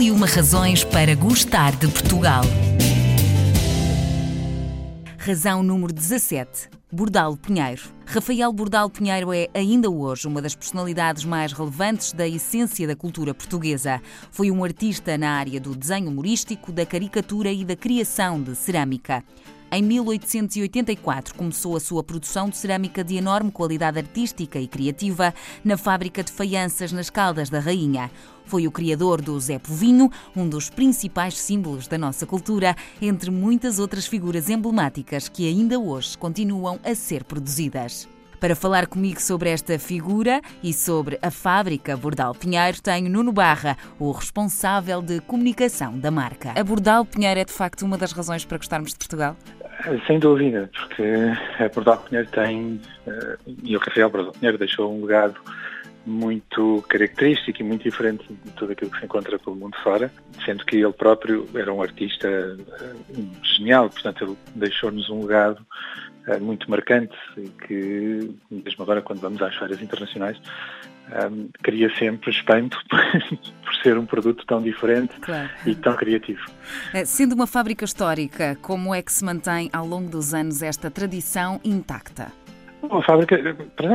E uma razões para gostar de Portugal. Razão número 17. Bordalo Pinheiro. Rafael Bordalo Pinheiro é, ainda hoje, uma das personalidades mais relevantes da essência da cultura portuguesa. Foi um artista na área do desenho humorístico, da caricatura e da criação de cerâmica. Em 1884 começou a sua produção de cerâmica de enorme qualidade artística e criativa na fábrica de faianças nas Caldas da Rainha. Foi o criador do Zé Povinho, um dos principais símbolos da nossa cultura, entre muitas outras figuras emblemáticas que ainda hoje continuam a ser produzidas. Para falar comigo sobre esta figura e sobre a fábrica Bordal Pinheiro, tenho Nuno Barra, o responsável de comunicação da marca. A Bordal Pinheiro é de facto uma das razões para gostarmos de Portugal? Sem dúvida, porque a Bordal Pinheiro tem, eh, e o Rafael Bordal Pinheiro deixou um legado muito característico e muito diferente de tudo aquilo que se encontra pelo mundo fora, sendo que ele próprio era um artista eh, genial, portanto ele deixou-nos um legado eh, muito marcante e que, mesmo agora quando vamos às feiras internacionais, cria sempre espanto ser um produto tão diferente claro. e tão criativo. Eh, sendo uma fábrica histórica, como é que se mantém ao longo dos anos esta tradição intacta? A fábrica,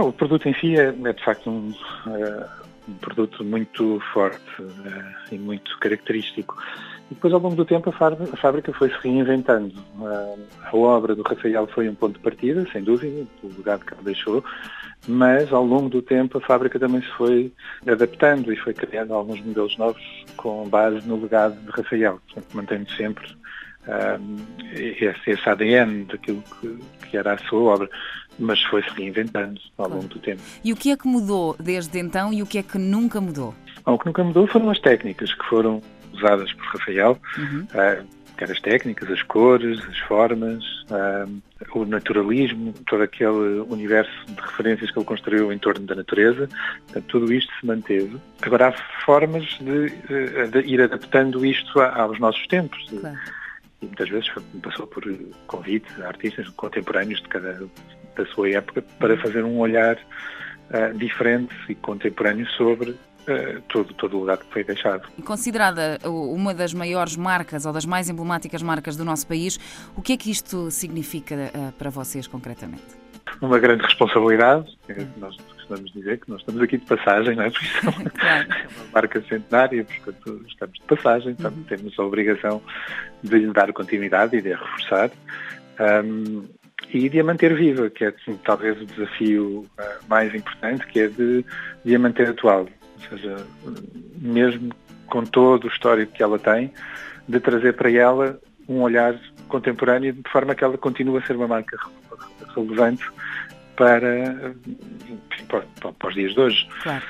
o produto em si é, é de facto um, uh, um, produto muito forte uh, e muito característico. E depois, ao longo do tempo, a fábrica foi-se reinventando. A obra do Rafael foi um ponto de partida, sem dúvida, do legado que ele deixou, mas ao longo do tempo a fábrica também se foi adaptando e foi criando alguns modelos novos com base no legado de Rafael. Portanto, mantendo sempre um, esse, esse, ADN daquilo que, que, era a sua obra, mas foi-se reinventando ao longo do tempo. E o que é que mudou desde então e o que é que nunca mudou? Bom, o que nunca mudou foram as técnicas que foram usadas por Rafael, uhum. uh, quer as técnicas, as cores, as formas, o naturalismo, todo aquele universo de referências que ele construiu em torno da natureza, portanto, tudo isto se manteve. Agora há formas de, eh, de ir adaptando isto aos nossos tempos. Claro. E muitas vezes passou por convite a artistas contemporâneos de cada da sua época para fazer um olhar uh, diferente e contemporâneo sobre Uh, todo, todo o legado que foi deixado. Considerada uma das maiores marcas ou das mais emblemáticas marcas do nosso país, o que é que isto significa uh, para vocês concretamente? Uma grande responsabilidade, nós costumamos dizer que nós estamos aqui de passagem, não é? Porque claro. é uma marca centenária, portanto estamos de passagem, portanto uhum. temos a obrigação de lhe dar continuidade e de a reforçar. Um, e de a manter viva, que é assim, talvez o desafio uh, mais importante, que é de, de a manter atual ou seja, mesmo com todo o histórico que ela tem, de trazer para ela um olhar contemporâneo de forma que ela continue a ser uma marca relevante para, para, para os dias de hoje. Claro.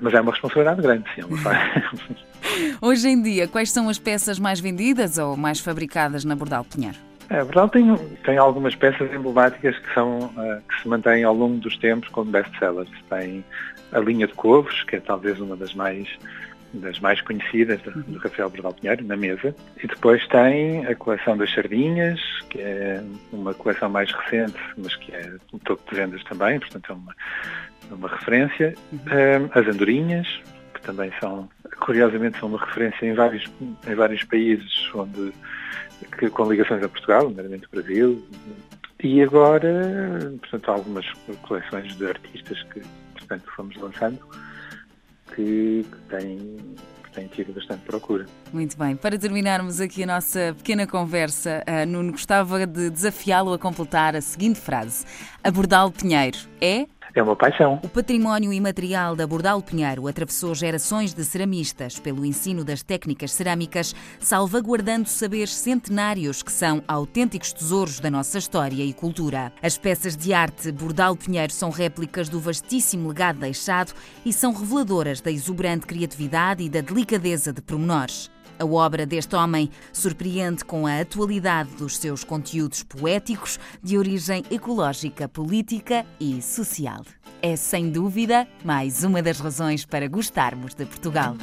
Mas é uma responsabilidade grande, sim. É hoje em dia, quais são as peças mais vendidas ou mais fabricadas na Bordal Pinheiro? É, Bordal tem, tem algumas peças emblemáticas que, são, uh, que se mantêm ao longo dos tempos como best-sellers. Tem a linha de couves, que é talvez uma das mais das mais conhecidas do Rafael Bordal Pinheiro, na mesa. E depois tem a coleção das sardinhas, que é uma coleção mais recente, mas que é um topo de vendas também, portanto é uma, uma referência. Um, as andorinhas, que também são, curiosamente, são uma referência em vários, em vários países onde, que, com ligações a Portugal, nomeadamente o Brasil. E agora, portanto, algumas coleções de artistas que portanto, fomos lançando, que, que tem tem tido bastante procura. Muito bem. Para terminarmos aqui a nossa pequena conversa, uh, Nuno, gostava de desafiá-lo a completar a seguinte frase: Abordal Pinheiro é é uma paixão. O património imaterial da Bordal Pinheiro atravessou gerações de ceramistas pelo ensino das técnicas cerâmicas, salvaguardando saberes centenários que são autênticos tesouros da nossa história e cultura. As peças de arte Bordal Pinheiro são réplicas do vastíssimo legado deixado e são reveladoras da exuberante criatividade e da delicadeza de pormenores. A obra deste homem surpreende com a atualidade dos seus conteúdos poéticos de origem ecológica, política e social. É sem dúvida mais uma das razões para gostarmos de Portugal.